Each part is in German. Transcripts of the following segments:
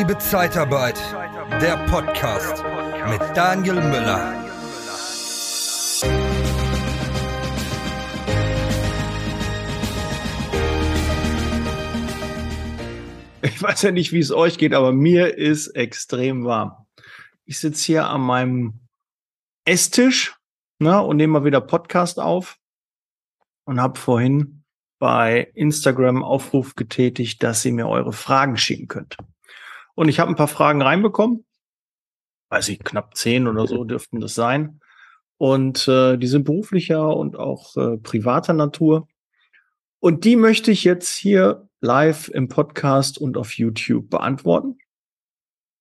Liebe Zeitarbeit, der Podcast mit Daniel Müller. Ich weiß ja nicht, wie es euch geht, aber mir ist extrem warm. Ich sitze hier an meinem Esstisch ne, und nehme mal wieder Podcast auf und habe vorhin bei Instagram Aufruf getätigt, dass ihr mir eure Fragen schicken könnt. Und ich habe ein paar Fragen reinbekommen. Weiß ich, knapp zehn oder so dürften das sein. Und äh, die sind beruflicher und auch äh, privater Natur. Und die möchte ich jetzt hier live im Podcast und auf YouTube beantworten.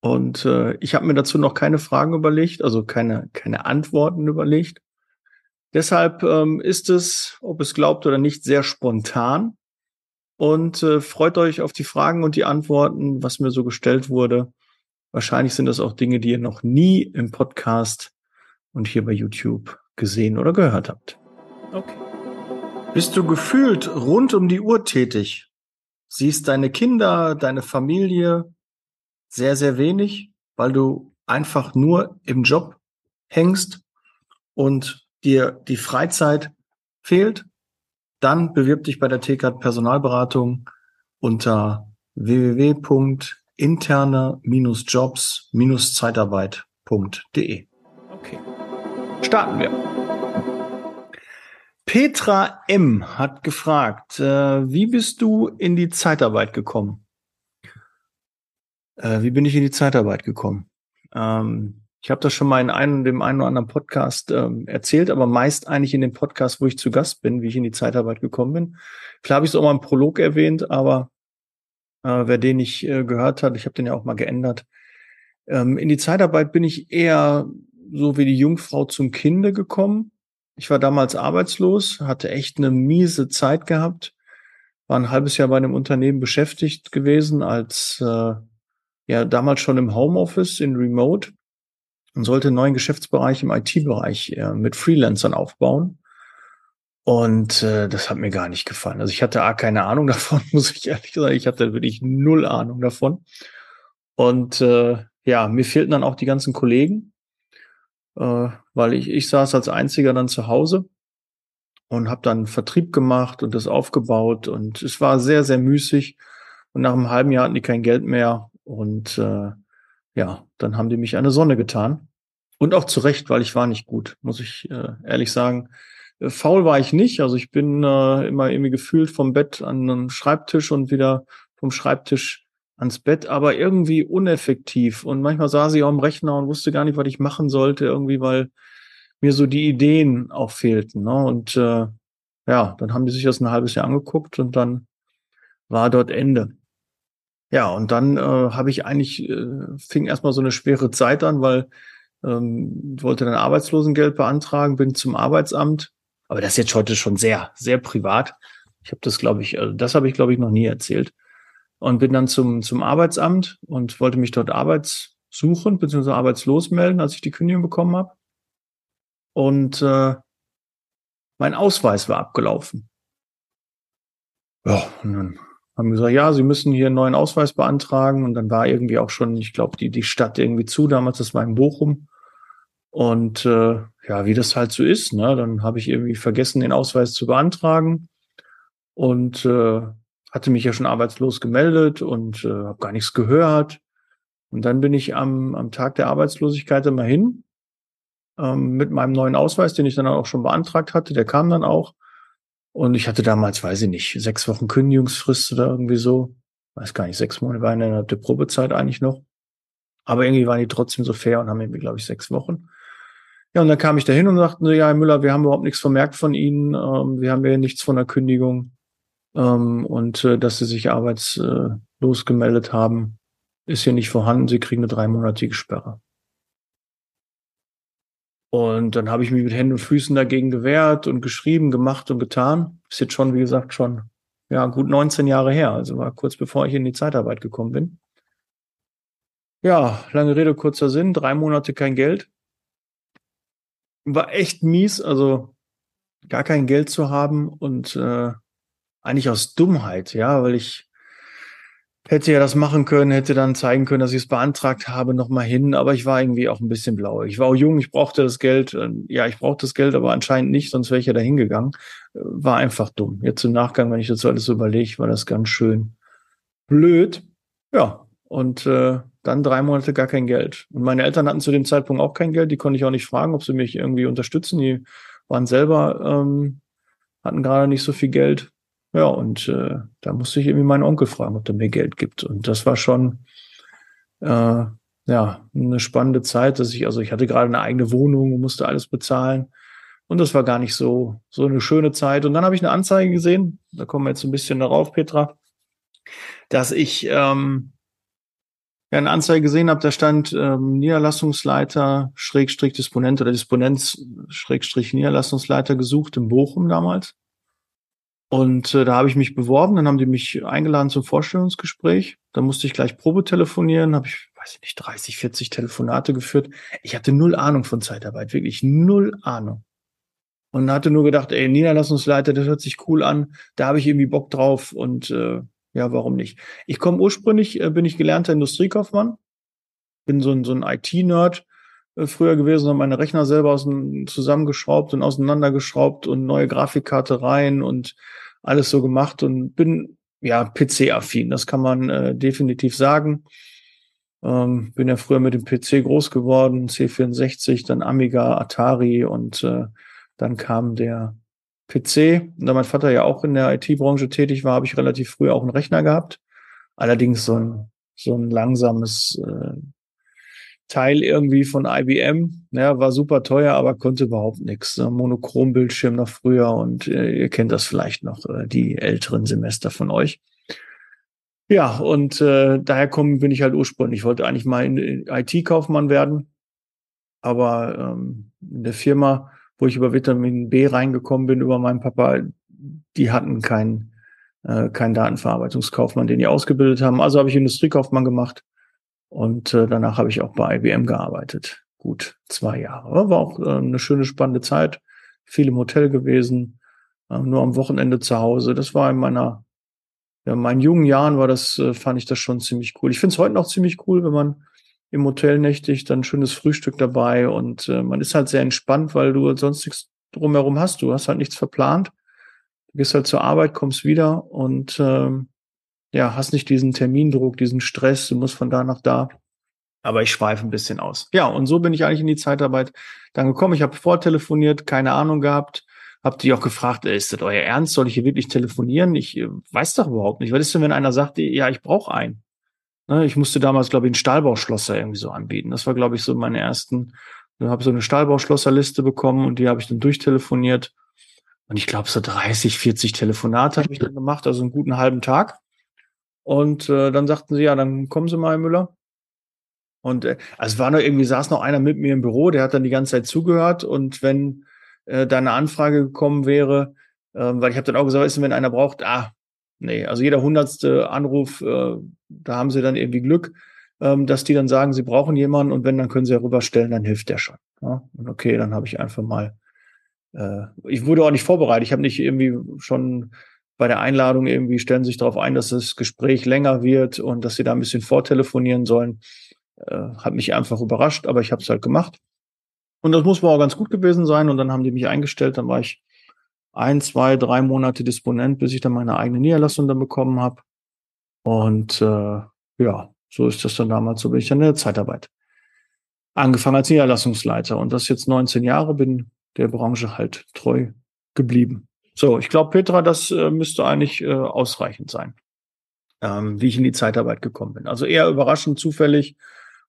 Und äh, ich habe mir dazu noch keine Fragen überlegt, also keine, keine Antworten überlegt. Deshalb ähm, ist es, ob es glaubt oder nicht, sehr spontan. Und äh, freut euch auf die Fragen und die Antworten, was mir so gestellt wurde. Wahrscheinlich sind das auch Dinge, die ihr noch nie im Podcast und hier bei YouTube gesehen oder gehört habt. Okay. Bist du gefühlt rund um die Uhr tätig? Siehst deine Kinder, deine Familie sehr, sehr wenig, weil du einfach nur im Job hängst und dir die Freizeit fehlt? Dann bewirb dich bei der TKAT Personalberatung unter www.interne-jobs-zeitarbeit.de. Okay. Starten wir. Petra M. hat gefragt, äh, wie bist du in die Zeitarbeit gekommen? Äh, wie bin ich in die Zeitarbeit gekommen? Ähm, ich habe das schon mal in einem, dem einen oder anderen Podcast ähm, erzählt, aber meist eigentlich in dem Podcast, wo ich zu Gast bin, wie ich in die Zeitarbeit gekommen bin. Klar habe ich es auch mal im Prolog erwähnt, aber äh, wer den nicht äh, gehört hat, ich habe den ja auch mal geändert. Ähm, in die Zeitarbeit bin ich eher so wie die Jungfrau zum Kinde gekommen. Ich war damals arbeitslos, hatte echt eine miese Zeit gehabt, war ein halbes Jahr bei einem Unternehmen beschäftigt gewesen als äh, ja damals schon im Homeoffice in Remote und sollte einen neuen Geschäftsbereich im IT-Bereich äh, mit Freelancern aufbauen. Und äh, das hat mir gar nicht gefallen. Also ich hatte A, keine Ahnung davon, muss ich ehrlich sagen. Ich hatte wirklich null Ahnung davon. Und äh, ja, mir fehlten dann auch die ganzen Kollegen, äh, weil ich, ich saß als einziger dann zu Hause und habe dann Vertrieb gemacht und das aufgebaut. Und es war sehr, sehr müßig. Und nach einem halben Jahr hatten die kein Geld mehr. Und äh, ja, dann haben die mich eine Sonne getan. Und auch zu Recht, weil ich war nicht gut, muss ich äh, ehrlich sagen. Äh, faul war ich nicht. Also ich bin äh, immer irgendwie gefühlt vom Bett an den Schreibtisch und wieder vom Schreibtisch ans Bett, aber irgendwie uneffektiv. Und manchmal saß ich auch am Rechner und wusste gar nicht, was ich machen sollte, irgendwie, weil mir so die Ideen auch fehlten. Ne? Und äh, ja, dann haben die sich das ein halbes Jahr angeguckt und dann war dort Ende. Ja, und dann äh, habe ich eigentlich, äh, fing erstmal so eine schwere Zeit an, weil ähm, wollte dann Arbeitslosengeld beantragen, bin zum Arbeitsamt. Aber das ist jetzt heute schon sehr, sehr privat. Ich habe das, glaube ich, also das habe ich, glaube ich, noch nie erzählt. Und bin dann zum, zum Arbeitsamt und wollte mich dort arbeitssuchen bzw. arbeitslos melden, als ich die Kündigung bekommen habe. Und äh, mein Ausweis war abgelaufen. Ja, und dann haben gesagt, ja, Sie müssen hier einen neuen Ausweis beantragen. Und dann war irgendwie auch schon, ich glaube, die, die Stadt irgendwie zu. Damals, das war in Bochum. Und äh, ja, wie das halt so ist, ne, dann habe ich irgendwie vergessen, den Ausweis zu beantragen und äh, hatte mich ja schon arbeitslos gemeldet und äh, habe gar nichts gehört. Und dann bin ich am, am Tag der Arbeitslosigkeit immer hin ähm, mit meinem neuen Ausweis, den ich dann auch schon beantragt hatte. Der kam dann auch. Und ich hatte damals, weiß ich nicht, sechs Wochen Kündigungsfrist oder irgendwie so. Weiß gar nicht, sechs Monate waren innerhalb der Probezeit eigentlich noch. Aber irgendwie waren die trotzdem so fair und haben irgendwie, glaube ich, sechs Wochen. Ja, und dann kam ich da hin und sagten so, ja, Herr Müller, wir haben überhaupt nichts vermerkt von Ihnen. Ähm, wir haben ja nichts von der Kündigung. Ähm, und äh, dass Sie sich arbeitslos gemeldet haben, ist hier nicht vorhanden. Sie kriegen eine dreimonatige Sperre. Und dann habe ich mich mit Händen und Füßen dagegen gewehrt und geschrieben, gemacht und getan. Ist jetzt schon, wie gesagt, schon ja gut 19 Jahre her. Also war kurz bevor ich in die Zeitarbeit gekommen bin. Ja, lange Rede, kurzer Sinn. Drei Monate kein Geld. War echt mies, also gar kein Geld zu haben und äh, eigentlich aus Dummheit, ja, weil ich hätte ja das machen können, hätte dann zeigen können, dass ich es beantragt habe, nochmal hin. Aber ich war irgendwie auch ein bisschen blau. Ich war auch jung, ich brauchte das Geld. Ja, ich brauchte das Geld, aber anscheinend nicht, sonst wäre ich ja da hingegangen. War einfach dumm. Jetzt im Nachgang, wenn ich das alles so überlege, war das ganz schön blöd. Ja, und äh, dann drei Monate gar kein Geld. Und meine Eltern hatten zu dem Zeitpunkt auch kein Geld. Die konnte ich auch nicht fragen, ob sie mich irgendwie unterstützen. Die waren selber, ähm, hatten gerade nicht so viel Geld. Ja, und äh, da musste ich irgendwie meinen Onkel fragen, ob der mir Geld gibt. Und das war schon äh, ja eine spannende Zeit, dass ich, also ich hatte gerade eine eigene Wohnung und musste alles bezahlen. Und das war gar nicht so, so eine schöne Zeit. Und dann habe ich eine Anzeige gesehen, da kommen wir jetzt ein bisschen darauf, Petra, dass ich ähm, ja, eine Anzeige gesehen habe, da stand ähm, Niederlassungsleiter, Schrägstrich Disponent oder Disponent, Schrägstrich Niederlassungsleiter gesucht in Bochum damals. Und äh, da habe ich mich beworben, dann haben die mich eingeladen zum Vorstellungsgespräch. Da musste ich gleich Probe telefonieren, habe ich, weiß ich nicht, 30, 40 Telefonate geführt. Ich hatte null Ahnung von Zeitarbeit, wirklich null Ahnung. Und hatte nur gedacht, ey, Niederlassungsleiter, das hört sich cool an, da habe ich irgendwie Bock drauf und äh, ja, warum nicht? Ich komme ursprünglich, äh, bin ich gelernter Industriekaufmann, bin so ein, so ein IT-Nerd früher gewesen, habe meine Rechner selber aus, zusammengeschraubt und auseinandergeschraubt und neue Grafikkarte rein und alles so gemacht und bin ja PC-affin, das kann man äh, definitiv sagen. Ähm, bin ja früher mit dem PC groß geworden, C64, dann Amiga, Atari und äh, dann kam der PC. da mein Vater ja auch in der IT-Branche tätig war, habe ich relativ früh auch einen Rechner gehabt. Allerdings so ein, so ein langsames äh, Teil irgendwie von IBM. Ja, war super teuer, aber konnte überhaupt nichts. Monochrom-Bildschirm noch früher und äh, ihr kennt das vielleicht noch, äh, die älteren Semester von euch. Ja, und äh, daher kommen bin ich halt ursprünglich. Ich wollte eigentlich mal IT-Kaufmann werden, aber ähm, in der Firma wo ich über Vitamin B reingekommen bin, über meinen Papa, die hatten keinen äh, keinen Datenverarbeitungskaufmann, den die ausgebildet haben. Also habe ich Industriekaufmann gemacht und äh, danach habe ich auch bei IBM gearbeitet. Gut zwei Jahre. War auch äh, eine schöne, spannende Zeit. Viel im Hotel gewesen, äh, nur am Wochenende zu Hause. Das war in meiner, ja, in meinen jungen Jahren war das, äh, fand ich das schon ziemlich cool. Ich finde es heute noch ziemlich cool, wenn man im Hotel nächtigt, dann schönes Frühstück dabei und äh, man ist halt sehr entspannt, weil du sonst nichts drumherum hast. Du hast halt nichts verplant. Du gehst halt zur Arbeit, kommst wieder und ähm, ja, hast nicht diesen Termindruck, diesen Stress, du musst von da nach da. Aber ich schweife ein bisschen aus. Ja, und so bin ich eigentlich in die Zeitarbeit dann gekommen. Ich habe vortelefoniert, keine Ahnung gehabt, habe die auch gefragt, ist das euer Ernst? Soll ich hier wirklich telefonieren? Ich äh, weiß doch überhaupt nicht. Was ist denn, wenn einer sagt, ja, ich brauche einen? Ne, ich musste damals, glaube ich, ein Stahlbauschlosser irgendwie so anbieten. Das war, glaube ich, so meine ersten. Ich habe so eine Stahlbauschlosserliste bekommen und die habe ich dann durchtelefoniert. Und ich glaube, so 30, 40 Telefonate habe ich dann gemacht, also einen guten halben Tag. Und äh, dann sagten sie, ja, dann kommen Sie mal, Herr Müller. Und äh, also es war noch irgendwie, saß noch einer mit mir im Büro, der hat dann die ganze Zeit zugehört. Und wenn äh, da eine Anfrage gekommen wäre, äh, weil ich habe dann auch gesagt, ist, wenn einer braucht, ah, nee, also jeder hundertste Anruf, äh, da haben sie dann irgendwie Glück, ähm, dass die dann sagen, sie brauchen jemanden und wenn, dann können sie ja rüberstellen, dann hilft der schon. Ja? Und okay, dann habe ich einfach mal, äh, ich wurde auch nicht vorbereitet, ich habe nicht irgendwie schon bei der Einladung irgendwie stellen sich darauf ein, dass das Gespräch länger wird und dass sie da ein bisschen vortelefonieren sollen. Äh, hat mich einfach überrascht, aber ich habe es halt gemacht. Und das muss wohl auch ganz gut gewesen sein. Und dann haben die mich eingestellt. Dann war ich ein, zwei, drei Monate Disponent, bis ich dann meine eigene Niederlassung dann bekommen habe. Und äh, ja, so ist das dann damals, so bin ich dann in der Zeitarbeit. Angefangen als Niederlassungsleiter und das jetzt 19 Jahre, bin der Branche halt treu geblieben. So, ich glaube, Petra, das äh, müsste eigentlich äh, ausreichend sein, ähm, wie ich in die Zeitarbeit gekommen bin. Also eher überraschend, zufällig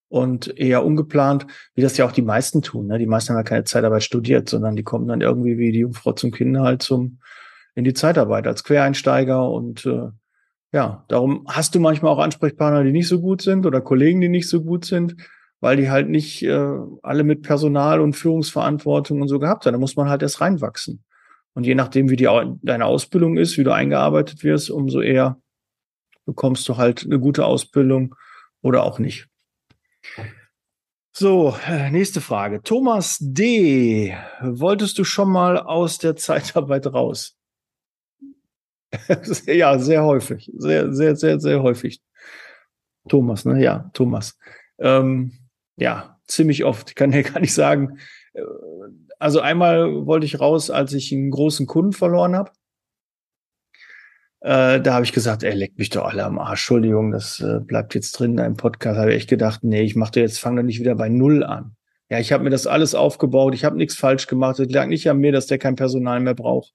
und eher ungeplant, wie das ja auch die meisten tun. Ne? Die meisten haben ja keine Zeitarbeit studiert, sondern die kommen dann irgendwie wie die Jungfrau zum Kind halt zum in die Zeitarbeit als Quereinsteiger und äh, ja, darum hast du manchmal auch Ansprechpartner, die nicht so gut sind oder Kollegen, die nicht so gut sind, weil die halt nicht äh, alle mit Personal und Führungsverantwortung und so gehabt haben. Da muss man halt erst reinwachsen. Und je nachdem, wie die, deine Ausbildung ist, wie du eingearbeitet wirst, umso eher bekommst du halt eine gute Ausbildung oder auch nicht. So, äh, nächste Frage. Thomas D. Wolltest du schon mal aus der Zeitarbeit raus? ja, sehr häufig. Sehr, sehr, sehr, sehr häufig. Thomas, ne? Ja, Thomas. Ähm, ja, ziemlich oft. Ich kann ja gar nicht sagen. Also einmal wollte ich raus, als ich einen großen Kunden verloren habe. Äh, da habe ich gesagt, ey, leck mich doch alle am Arsch. Entschuldigung, das äh, bleibt jetzt drin in deinem Podcast. Habe ich echt gedacht, nee, ich mache jetzt, fange doch nicht wieder bei Null an. Ja, ich habe mir das alles aufgebaut, ich habe nichts falsch gemacht. Es lag nicht an mir, dass der kein Personal mehr braucht.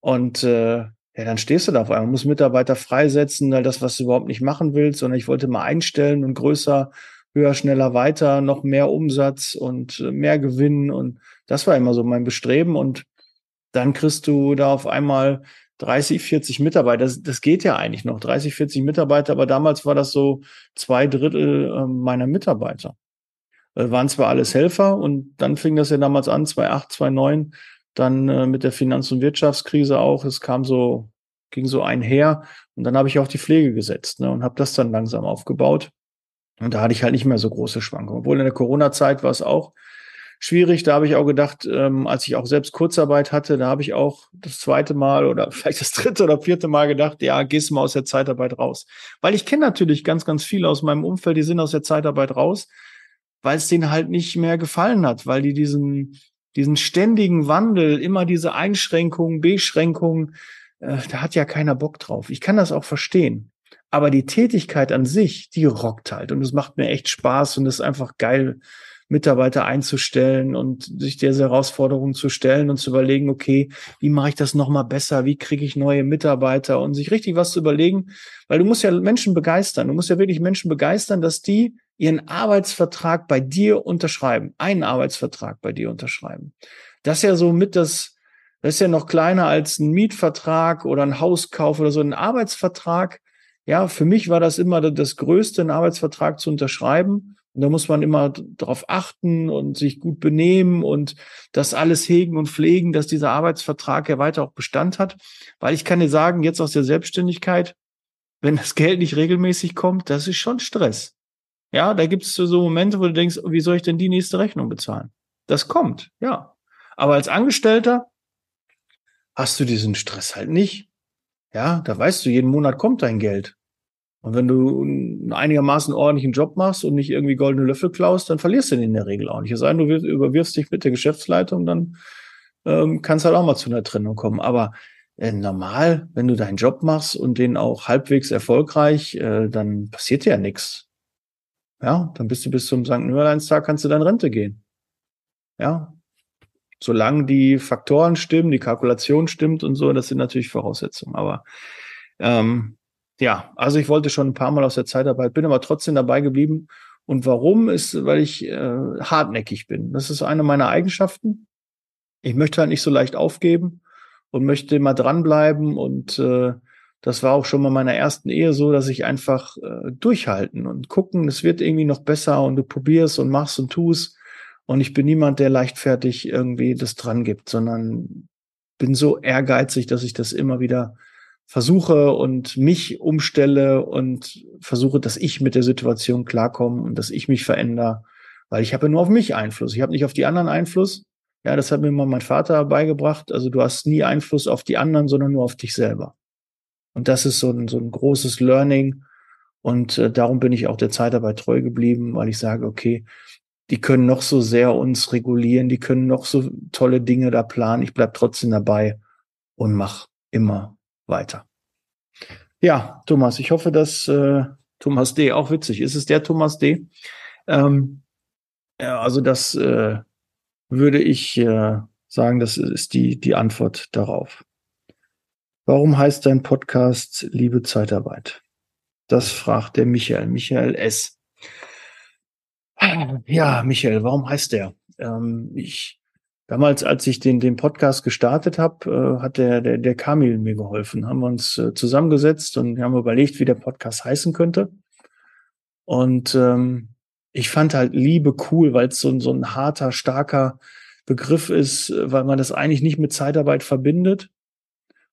Und äh, ja, dann stehst du da auf einmal, musst Mitarbeiter freisetzen, das, was du überhaupt nicht machen willst, sondern ich wollte mal einstellen und größer, höher, schneller, weiter, noch mehr Umsatz und äh, mehr Gewinn. Und das war immer so mein Bestreben. Und dann kriegst du da auf einmal 30, 40 Mitarbeiter. Das, das geht ja eigentlich noch, 30, 40 Mitarbeiter, aber damals war das so zwei Drittel äh, meiner Mitarbeiter. Äh, waren zwar alles Helfer und dann fing das ja damals an, 2008, 2009, dann äh, mit der Finanz- und Wirtschaftskrise auch. Es kam so, ging so einher und dann habe ich auch die Pflege gesetzt ne, und habe das dann langsam aufgebaut. Und da hatte ich halt nicht mehr so große Schwankungen. Obwohl in der Corona-Zeit war es auch schwierig. Da habe ich auch gedacht, ähm, als ich auch selbst Kurzarbeit hatte, da habe ich auch das zweite Mal oder vielleicht das dritte oder vierte Mal gedacht, ja, gehst mal aus der Zeitarbeit raus. Weil ich kenne natürlich ganz, ganz viele aus meinem Umfeld, die sind aus der Zeitarbeit raus, weil es denen halt nicht mehr gefallen hat, weil die diesen, diesen ständigen Wandel, immer diese Einschränkungen, Beschränkungen, äh, da hat ja keiner Bock drauf. Ich kann das auch verstehen. Aber die Tätigkeit an sich, die rockt halt und es macht mir echt Spaß und es ist einfach geil, Mitarbeiter einzustellen und sich diese Herausforderungen zu stellen und zu überlegen, okay, wie mache ich das nochmal besser? Wie kriege ich neue Mitarbeiter? Und sich richtig was zu überlegen, weil du musst ja Menschen begeistern. Du musst ja wirklich Menschen begeistern, dass die ihren Arbeitsvertrag bei dir unterschreiben, einen Arbeitsvertrag bei dir unterschreiben. Das ist ja so mit das, das ist ja noch kleiner als ein Mietvertrag oder ein Hauskauf oder so ein Arbeitsvertrag. Ja, für mich war das immer das Größte, einen Arbeitsvertrag zu unterschreiben. Und da muss man immer darauf achten und sich gut benehmen und das alles hegen und pflegen, dass dieser Arbeitsvertrag ja weiter auch Bestand hat. Weil ich kann dir sagen, jetzt aus der Selbstständigkeit, wenn das Geld nicht regelmäßig kommt, das ist schon Stress. Ja, da gibt es so Momente, wo du denkst, wie soll ich denn die nächste Rechnung bezahlen? Das kommt, ja. Aber als Angestellter hast du diesen Stress halt nicht. Ja, da weißt du, jeden Monat kommt dein Geld. Und wenn du einen einigermaßen ordentlichen Job machst und nicht irgendwie goldene Löffel klaust, dann verlierst du den in der Regel auch nicht. Es sei denn, du überwirfst dich mit der Geschäftsleitung, dann ähm, kann es halt auch mal zu einer Trennung kommen. Aber äh, normal, wenn du deinen Job machst und den auch halbwegs erfolgreich, äh, dann passiert ja nichts. Ja, dann bist du bis zum St. Nimmerleinstag, kannst du dann Rente gehen. Ja, solange die Faktoren stimmen, die Kalkulation stimmt und so, das sind natürlich Voraussetzungen. Aber ähm, ja, also ich wollte schon ein paar Mal aus der Zeitarbeit, bin aber trotzdem dabei geblieben. Und warum ist, weil ich äh, hartnäckig bin. Das ist eine meiner Eigenschaften. Ich möchte halt nicht so leicht aufgeben und möchte immer dranbleiben. Und äh, das war auch schon mal meiner ersten Ehe so, dass ich einfach äh, durchhalten und gucken, es wird irgendwie noch besser und du probierst und machst und tust. Und ich bin niemand, der leichtfertig irgendwie das dran gibt, sondern bin so ehrgeizig, dass ich das immer wieder versuche und mich umstelle und versuche, dass ich mit der Situation klarkomme und dass ich mich verändere, weil ich habe ja nur auf mich Einfluss. Ich habe nicht auf die anderen Einfluss. Ja, das hat mir mal mein Vater beigebracht. Also du hast nie Einfluss auf die anderen, sondern nur auf dich selber. Und das ist so ein, so ein großes Learning. Und äh, darum bin ich auch der Zeitarbeit treu geblieben, weil ich sage, okay, die können noch so sehr uns regulieren, die können noch so tolle Dinge da planen. Ich bleib trotzdem dabei und mach immer weiter. Ja, Thomas, ich hoffe, dass äh, Thomas D. auch witzig ist. Es der Thomas D. Ähm, ja, also das äh, würde ich äh, sagen, das ist die, die Antwort darauf. Warum heißt dein Podcast Liebe Zeitarbeit? Das fragt der Michael, Michael S. Ja, Michael, warum heißt der? Ähm, ich Damals, als ich den, den Podcast gestartet habe, äh, hat der, der, der Kamil mir geholfen. Haben wir uns äh, zusammengesetzt und haben überlegt, wie der Podcast heißen könnte. Und ähm, ich fand halt Liebe cool, weil es so, so ein harter, starker Begriff ist, weil man das eigentlich nicht mit Zeitarbeit verbindet.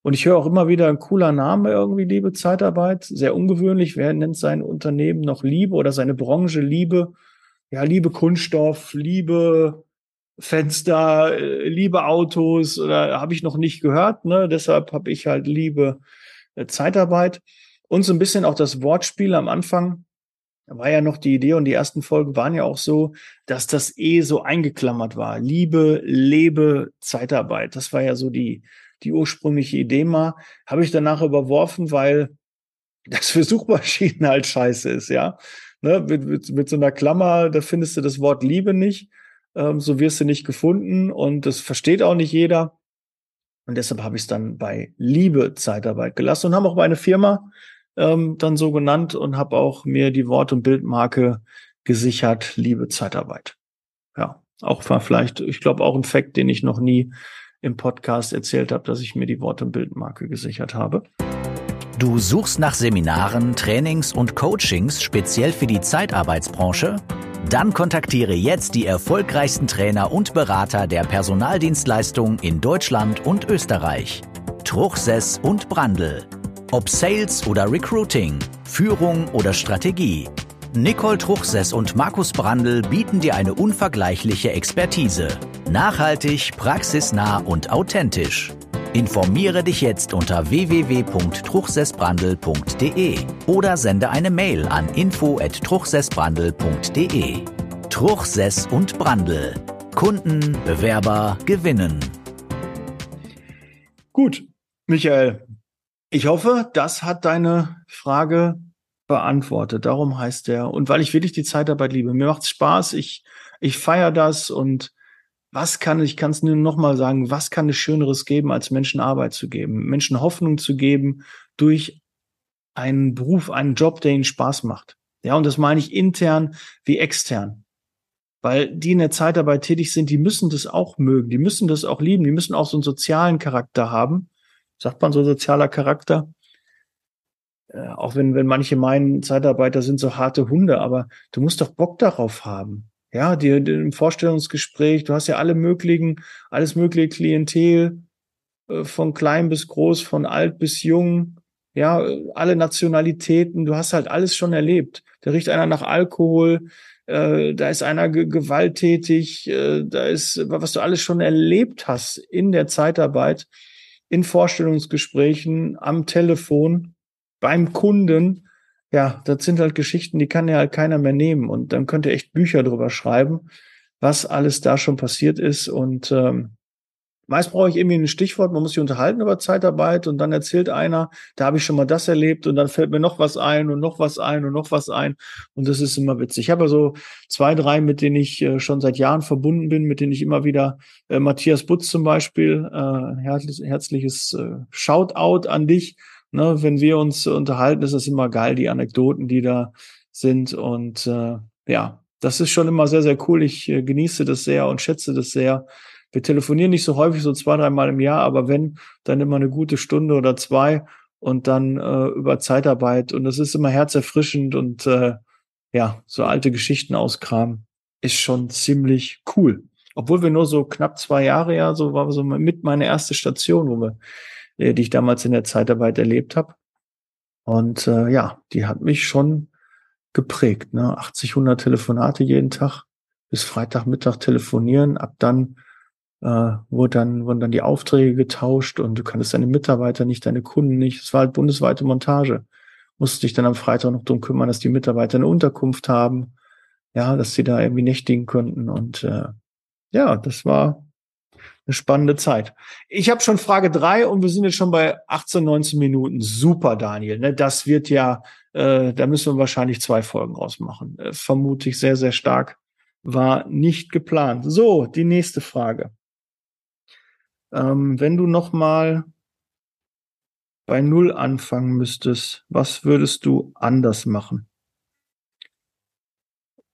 Und ich höre auch immer wieder ein cooler Name irgendwie, Liebe Zeitarbeit. Sehr ungewöhnlich. Wer nennt sein Unternehmen noch Liebe oder seine Branche Liebe? Ja, Liebe Kunststoff, Liebe Fenster, äh, liebe Autos oder habe ich noch nicht gehört. Ne? Deshalb habe ich halt liebe äh, Zeitarbeit und so ein bisschen auch das Wortspiel am Anfang. War ja noch die Idee und die ersten Folgen waren ja auch so, dass das eh so eingeklammert war. Liebe, lebe, Zeitarbeit. Das war ja so die, die ursprüngliche Idee mal. Habe ich danach überworfen, weil das für Suchmaschinen halt scheiße ist, ja. Ne, mit, mit, mit so einer Klammer, da findest du das Wort Liebe nicht. Ähm, so wirst du nicht gefunden und das versteht auch nicht jeder. Und deshalb habe ich es dann bei Liebe Zeitarbeit gelassen und haben auch meine Firma ähm, dann so genannt und habe auch mir die Wort- und Bildmarke gesichert, Liebe Zeitarbeit. Ja, auch war vielleicht, ich glaube, auch ein Fakt, den ich noch nie im Podcast erzählt habe, dass ich mir die Wort- und Bildmarke gesichert habe. Du suchst nach Seminaren, Trainings und Coachings speziell für die Zeitarbeitsbranche? Dann kontaktiere jetzt die erfolgreichsten Trainer und Berater der Personaldienstleistung in Deutschland und Österreich. Truchsess und Brandl. Ob Sales oder Recruiting, Führung oder Strategie. Nicole Truchsess und Markus Brandl bieten dir eine unvergleichliche Expertise. Nachhaltig, praxisnah und authentisch. Informiere dich jetzt unter www.truchsessbrandel.de oder sende eine Mail an info@truchsessbrandel.de. Truchsess und Brandel. Kunden, Bewerber gewinnen. Gut, Michael, ich hoffe, das hat deine Frage beantwortet. Darum heißt der. Und weil ich wirklich die Zeitarbeit liebe. Mir macht's Spaß. Ich, ich feiere das und was kann, ich kann es nur noch mal sagen, was kann es Schöneres geben, als Menschen Arbeit zu geben, Menschen Hoffnung zu geben durch einen Beruf, einen Job, der ihnen Spaß macht. Ja, und das meine ich intern wie extern. Weil die in der Zeitarbeit tätig sind, die müssen das auch mögen, die müssen das auch lieben, die müssen auch so einen sozialen Charakter haben. Sagt man so sozialer Charakter? Äh, auch wenn, wenn manche meinen, Zeitarbeiter sind so harte Hunde, aber du musst doch Bock darauf haben. Ja, die, im Vorstellungsgespräch, du hast ja alle möglichen, alles mögliche Klientel, äh, von klein bis groß, von alt bis jung, ja, alle Nationalitäten, du hast halt alles schon erlebt. Da riecht einer nach Alkohol, äh, da ist einer gewalttätig, äh, da ist, was du alles schon erlebt hast in der Zeitarbeit, in Vorstellungsgesprächen, am Telefon, beim Kunden, ja, das sind halt Geschichten, die kann ja halt keiner mehr nehmen. Und dann könnt ihr echt Bücher drüber schreiben, was alles da schon passiert ist. Und ähm, meist brauche ich irgendwie ein Stichwort, man muss sich unterhalten über Zeitarbeit und dann erzählt einer, da habe ich schon mal das erlebt und dann fällt mir noch was ein und noch was ein und noch was ein. Und das ist immer witzig. Ich habe so zwei, drei, mit denen ich äh, schon seit Jahren verbunden bin, mit denen ich immer wieder, äh, Matthias Butz zum Beispiel, äh, herzlich, herzliches äh, Shoutout an dich ne, wenn wir uns unterhalten, ist es immer geil, die Anekdoten, die da sind. Und äh, ja, das ist schon immer sehr, sehr cool. Ich äh, genieße das sehr und schätze das sehr. Wir telefonieren nicht so häufig, so zwei, dreimal im Jahr, aber wenn, dann immer eine gute Stunde oder zwei und dann äh, über Zeitarbeit. Und das ist immer herzerfrischend und äh, ja, so alte Geschichten auskramen ist schon ziemlich cool. Obwohl wir nur so knapp zwei Jahre ja, so war so mit meine erste Station, wo wir äh, die ich damals in der Zeitarbeit erlebt habe. Und äh, ja, die hat mich schon geprägt. Ne? 80, 100 Telefonate jeden Tag bis Freitagmittag telefonieren. Ab dann äh, wurde dann, wurden dann die Aufträge getauscht und du kanntest deine Mitarbeiter nicht, deine Kunden nicht. Es war halt bundesweite Montage. Musste dich dann am Freitag noch drum kümmern, dass die Mitarbeiter eine Unterkunft haben, ja, dass sie da irgendwie nächtigen könnten. Und äh, ja, das war eine spannende Zeit. Ich habe schon Frage drei und wir sind jetzt schon bei 18, 19 Minuten. Super, Daniel. Ne? Das wird ja, äh, da müssen wir wahrscheinlich zwei Folgen rausmachen. Äh, vermute ich sehr, sehr stark. War nicht geplant. So, die nächste Frage. Ähm, wenn du noch mal bei Null anfangen müsstest, was würdest du anders machen?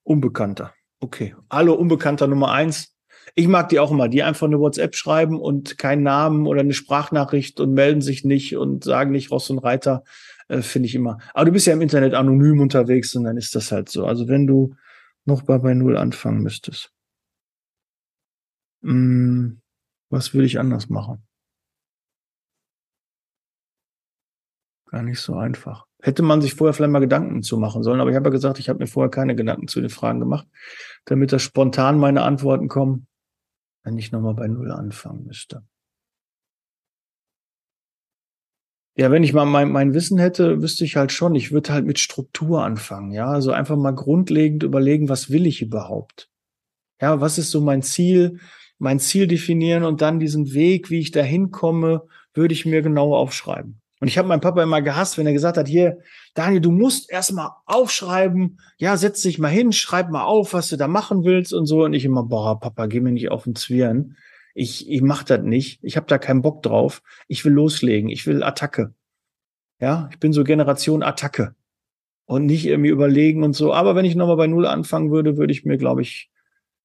Unbekannter. Okay. Hallo, Unbekannter Nummer eins. Ich mag die auch immer, die einfach eine WhatsApp schreiben und keinen Namen oder eine Sprachnachricht und melden sich nicht und sagen nicht Ross und Reiter, äh, finde ich immer. Aber du bist ja im Internet anonym unterwegs und dann ist das halt so. Also wenn du noch mal bei Null anfangen müsstest. Hm, was würde ich anders machen? Gar nicht so einfach. Hätte man sich vorher vielleicht mal Gedanken zu machen sollen, aber ich habe ja gesagt, ich habe mir vorher keine Gedanken zu den Fragen gemacht, damit da spontan meine Antworten kommen wenn ich nochmal bei Null anfangen müsste. Ja, wenn ich mal mein, mein Wissen hätte, wüsste ich halt schon, ich würde halt mit Struktur anfangen, ja. Also einfach mal grundlegend überlegen, was will ich überhaupt? Ja, was ist so mein Ziel? Mein Ziel definieren und dann diesen Weg, wie ich da hinkomme, würde ich mir genau aufschreiben. Und ich habe meinen Papa immer gehasst, wenn er gesagt hat, hier, Daniel, du musst erstmal aufschreiben, ja, setz dich mal hin, schreib mal auf, was du da machen willst und so. Und ich immer, boah, Papa, geh mir nicht auf den Zwirn. Ich, ich mach das nicht. Ich habe da keinen Bock drauf. Ich will loslegen. Ich will Attacke. Ja, ich bin so Generation Attacke. Und nicht irgendwie überlegen und so. Aber wenn ich nochmal bei Null anfangen würde, würde ich mir, glaube ich,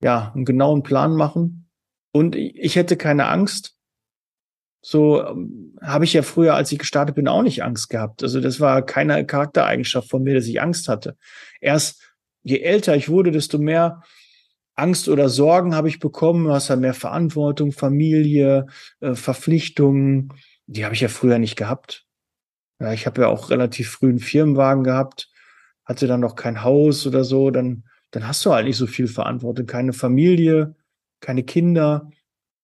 ja, einen genauen Plan machen. Und ich hätte keine Angst. So ähm, habe ich ja früher, als ich gestartet bin, auch nicht Angst gehabt. Also das war keine Charaktereigenschaft von mir, dass ich Angst hatte. Erst je älter ich wurde, desto mehr Angst oder Sorgen habe ich bekommen. Du hast ja mehr Verantwortung, Familie, äh, Verpflichtungen. Die habe ich ja früher nicht gehabt. Ja, ich habe ja auch relativ früh einen Firmenwagen gehabt, hatte dann noch kein Haus oder so. Dann, dann hast du halt nicht so viel Verantwortung, keine Familie, keine Kinder.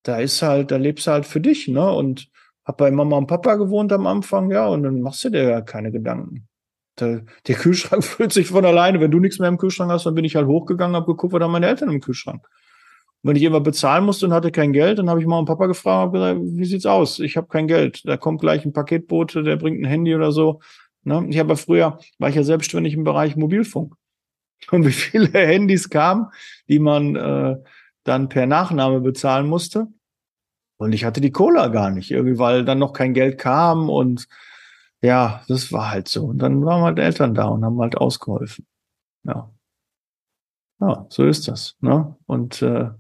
Da ist halt, da lebst du halt für dich, ne? Und hab bei Mama und Papa gewohnt am Anfang, ja, und dann machst du dir ja keine Gedanken. Der, der Kühlschrank füllt sich von alleine. Wenn du nichts mehr im Kühlschrank hast, dann bin ich halt hochgegangen, habe geguckt, was haben meine Eltern im Kühlschrank. Und wenn ich immer bezahlen musste und hatte kein Geld, dann habe ich Mama und Papa gefragt, gesagt, wie sieht's aus? Ich habe kein Geld. Da kommt gleich ein Paketbote, der bringt ein Handy oder so. Ne? Ich habe früher, war ich ja selbstständig im Bereich Mobilfunk. Und wie viele Handys kamen, die man äh, dann per Nachname bezahlen musste. Und ich hatte die Cola gar nicht, irgendwie, weil dann noch kein Geld kam und ja, das war halt so. Und dann waren halt Eltern da und haben halt ausgeholfen. Ja. Ja, so ist das. Ne? Und äh,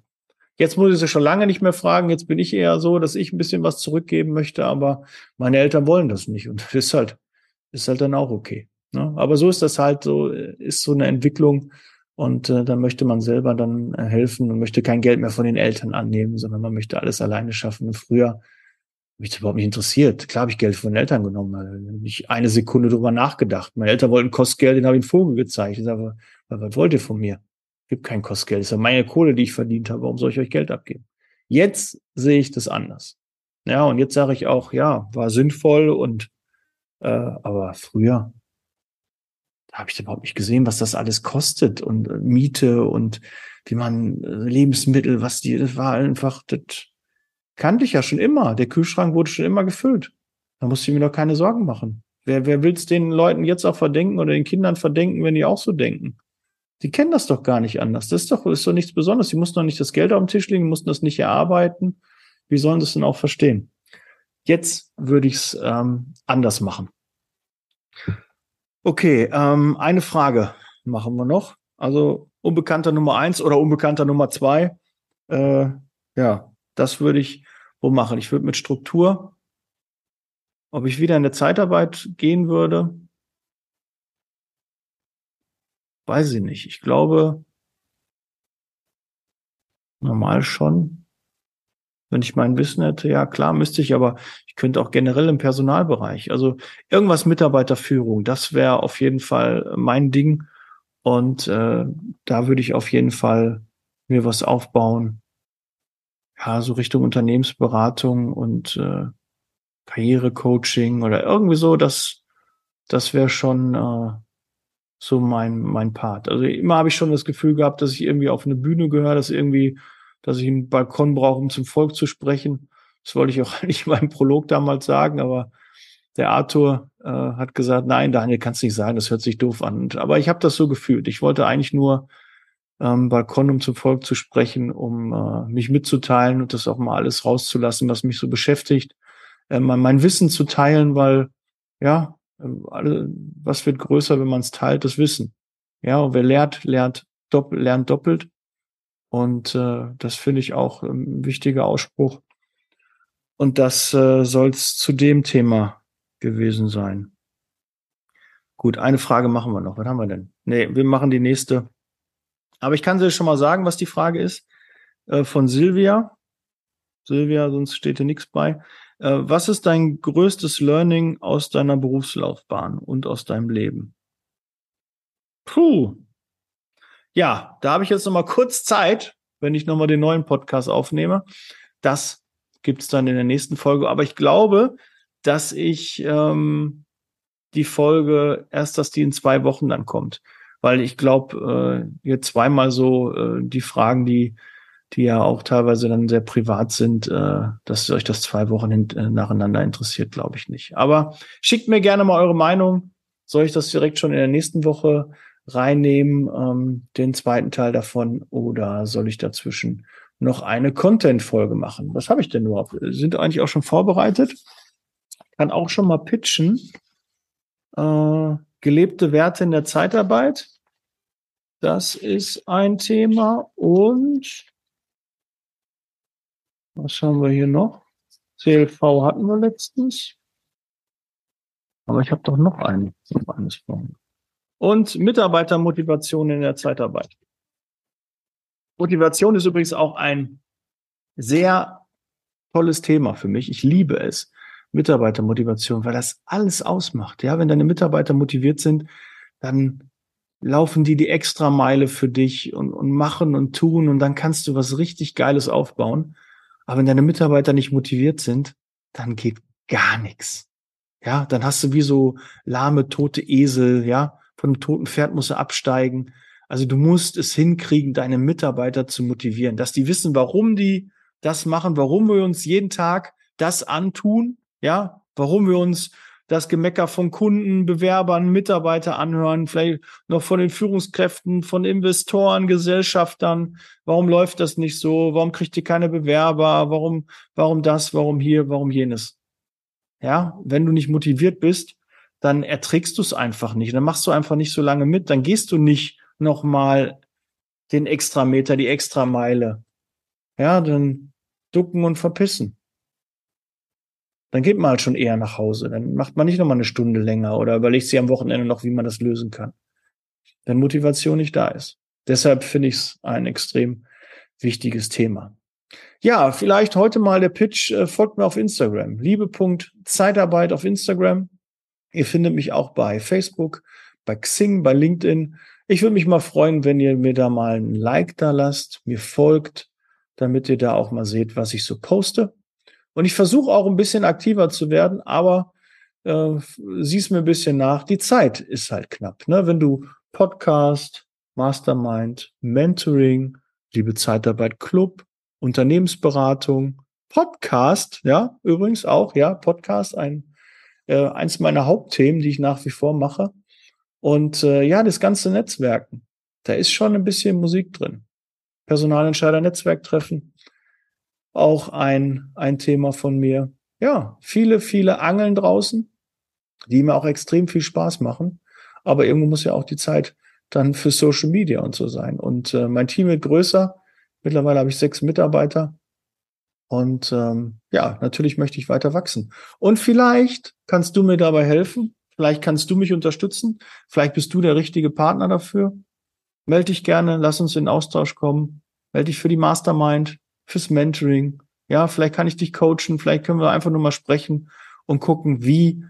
jetzt muss ich sie schon lange nicht mehr fragen. Jetzt bin ich eher so, dass ich ein bisschen was zurückgeben möchte, aber meine Eltern wollen das nicht. Und das ist halt, ist halt dann auch okay. Ne? Aber so ist das halt so, ist so eine Entwicklung. Und äh, dann möchte man selber dann äh, helfen und möchte kein Geld mehr von den Eltern annehmen, sondern man möchte alles alleine schaffen. Und früher mich das überhaupt nicht interessiert. Klar habe ich Geld von den Eltern genommen, nicht eine Sekunde drüber nachgedacht. Meine Eltern wollten Kostgeld, den habe ich einen Vogel gezeigt. Ich sage, was wollt ihr von mir? Gibt kein Kostgeld. Das ist ja meine Kohle, die ich verdient habe. Warum soll ich euch Geld abgeben? Jetzt sehe ich das anders. Ja, und jetzt sage ich auch, ja, war sinnvoll und äh, aber früher, da habe ich überhaupt nicht gesehen, was das alles kostet und äh, Miete und wie man äh, Lebensmittel, was die, das war einfach, das kannte ich ja schon immer. Der Kühlschrank wurde schon immer gefüllt. Da musste ich mir doch keine Sorgen machen. Wer, wer will es den Leuten jetzt auch verdenken oder den Kindern verdenken, wenn die auch so denken? Die kennen das doch gar nicht anders. Das ist doch, ist doch nichts Besonderes. Die mussten doch nicht das Geld auf dem Tisch legen, mussten das nicht erarbeiten. Wie sollen das denn auch verstehen? Jetzt würde ich es ähm, anders machen. Okay, ähm, eine Frage machen wir noch. Also unbekannter Nummer eins oder unbekannter Nummer zwei. Äh, ja, das würde ich wo machen. Ich würde mit Struktur, ob ich wieder in der Zeitarbeit gehen würde, weiß ich nicht. Ich glaube, normal schon. Wenn ich mein Wissen hätte, ja klar, müsste ich, aber ich könnte auch generell im Personalbereich. Also irgendwas Mitarbeiterführung, das wäre auf jeden Fall mein Ding. Und äh, da würde ich auf jeden Fall mir was aufbauen. Ja, so Richtung Unternehmensberatung und äh, Karrierecoaching oder irgendwie so, das, das wäre schon äh, so mein, mein Part. Also immer habe ich schon das Gefühl gehabt, dass ich irgendwie auf eine Bühne gehöre, dass irgendwie dass ich einen Balkon brauche, um zum Volk zu sprechen. Das wollte ich auch eigentlich in meinem Prolog damals sagen, aber der Arthur äh, hat gesagt, nein, Daniel, kannst nicht sagen, das hört sich doof an. Und, aber ich habe das so gefühlt. Ich wollte eigentlich nur ähm, Balkon, um zum Volk zu sprechen, um äh, mich mitzuteilen und das auch mal alles rauszulassen, was mich so beschäftigt, äh, mein Wissen zu teilen, weil ja, alle, was wird größer, wenn man es teilt, das Wissen. Ja, und wer lernt, lernt, doppelt, lernt doppelt. Und äh, das finde ich auch ein wichtiger Ausspruch. Und das äh, soll es zu dem Thema gewesen sein. Gut, eine Frage machen wir noch. Was haben wir denn? Nee, wir machen die nächste. Aber ich kann dir schon mal sagen, was die Frage ist. Äh, von Silvia. Silvia, sonst steht hier nichts bei. Äh, was ist dein größtes Learning aus deiner Berufslaufbahn und aus deinem Leben? Puh, ja, da habe ich jetzt noch mal kurz Zeit, wenn ich noch mal den neuen Podcast aufnehme. Das gibt's dann in der nächsten Folge. Aber ich glaube, dass ich ähm, die Folge erst, dass die in zwei Wochen dann kommt. Weil ich glaube, äh, hier zweimal so äh, die Fragen, die, die ja auch teilweise dann sehr privat sind, äh, dass euch das zwei Wochen hin, äh, nacheinander interessiert, glaube ich nicht. Aber schickt mir gerne mal eure Meinung. Soll ich das direkt schon in der nächsten Woche reinnehmen, ähm, den zweiten Teil davon, oder soll ich dazwischen noch eine Content-Folge machen? Was habe ich denn überhaupt? Sind eigentlich auch schon vorbereitet? Kann auch schon mal pitchen. Äh, gelebte Werte in der Zeitarbeit. Das ist ein Thema. Und was haben wir hier noch? CLV hatten wir letztens. Aber ich habe doch noch einen. Noch eines vorhin und Mitarbeitermotivation in der Zeitarbeit. Motivation ist übrigens auch ein sehr tolles Thema für mich. Ich liebe es. Mitarbeitermotivation, weil das alles ausmacht. Ja, wenn deine Mitarbeiter motiviert sind, dann laufen die die extra Meile für dich und, und machen und tun und dann kannst du was richtig Geiles aufbauen. Aber wenn deine Mitarbeiter nicht motiviert sind, dann geht gar nichts. Ja, dann hast du wie so lahme, tote Esel, ja, von einem toten Pferd muss er absteigen. Also du musst es hinkriegen, deine Mitarbeiter zu motivieren, dass die wissen, warum die das machen, warum wir uns jeden Tag das antun, ja, warum wir uns das Gemecker von Kunden, Bewerbern, Mitarbeiter anhören, vielleicht noch von den Führungskräften, von Investoren, Gesellschaftern. Warum läuft das nicht so? Warum kriegt ihr keine Bewerber? Warum, warum das? Warum hier? Warum jenes? Ja, wenn du nicht motiviert bist, dann erträgst du es einfach nicht. Dann machst du einfach nicht so lange mit. Dann gehst du nicht nochmal den extra Meter, die extra Meile. Ja, dann ducken und verpissen. Dann geht man halt schon eher nach Hause. Dann macht man nicht nochmal eine Stunde länger oder überlegt sich am Wochenende noch, wie man das lösen kann. Wenn Motivation nicht da ist. Deshalb finde ich es ein extrem wichtiges Thema. Ja, vielleicht heute mal der Pitch. Äh, folgt mir auf Instagram. Liebe.zeitarbeit auf Instagram. Ihr findet mich auch bei Facebook, bei Xing, bei LinkedIn. Ich würde mich mal freuen, wenn ihr mir da mal ein Like da lasst, mir folgt, damit ihr da auch mal seht, was ich so poste. Und ich versuche auch ein bisschen aktiver zu werden, aber äh, sieh's mir ein bisschen nach. Die Zeit ist halt knapp. Ne? Wenn du Podcast, Mastermind, Mentoring, liebe Zeitarbeit Club, Unternehmensberatung, Podcast, ja, übrigens auch, ja, Podcast, ein äh, eins meiner Hauptthemen, die ich nach wie vor mache. Und äh, ja, das ganze Netzwerken, da ist schon ein bisschen Musik drin. Personalentscheider Netzwerktreffen, auch ein, ein Thema von mir. Ja, viele, viele Angeln draußen, die mir auch extrem viel Spaß machen. Aber irgendwo muss ja auch die Zeit dann für Social Media und so sein. Und äh, mein Team wird größer. Mittlerweile habe ich sechs Mitarbeiter. Und ähm, ja, natürlich möchte ich weiter wachsen. Und vielleicht kannst du mir dabei helfen. Vielleicht kannst du mich unterstützen. Vielleicht bist du der richtige Partner dafür. Melde dich gerne, lass uns in Austausch kommen. Melde dich für die Mastermind, fürs Mentoring. Ja, vielleicht kann ich dich coachen. Vielleicht können wir einfach nur mal sprechen und gucken, wie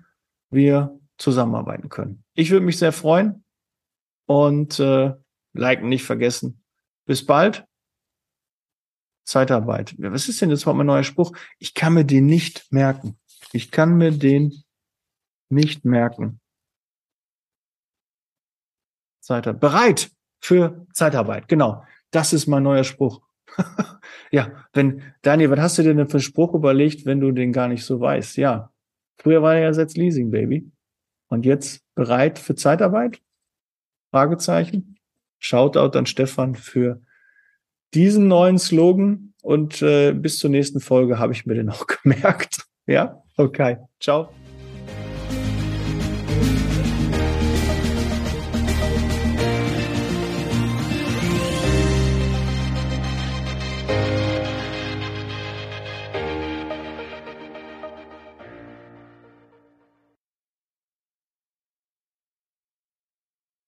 wir zusammenarbeiten können. Ich würde mich sehr freuen und äh, liken nicht vergessen. Bis bald. Zeitarbeit. Was ist denn jetzt mal mein neuer Spruch? Ich kann mir den nicht merken. Ich kann mir den nicht merken. Zeitarbeit. Bereit für Zeitarbeit. Genau. Das ist mein neuer Spruch. ja, wenn, Daniel, was hast du denn für einen Spruch überlegt, wenn du den gar nicht so weißt? Ja. Früher war er ja Setz Leasing, Baby. Und jetzt bereit für Zeitarbeit? Fragezeichen. Shoutout an Stefan für diesen neuen Slogan und äh, bis zur nächsten Folge habe ich mir den auch gemerkt. Ja, okay. Ciao.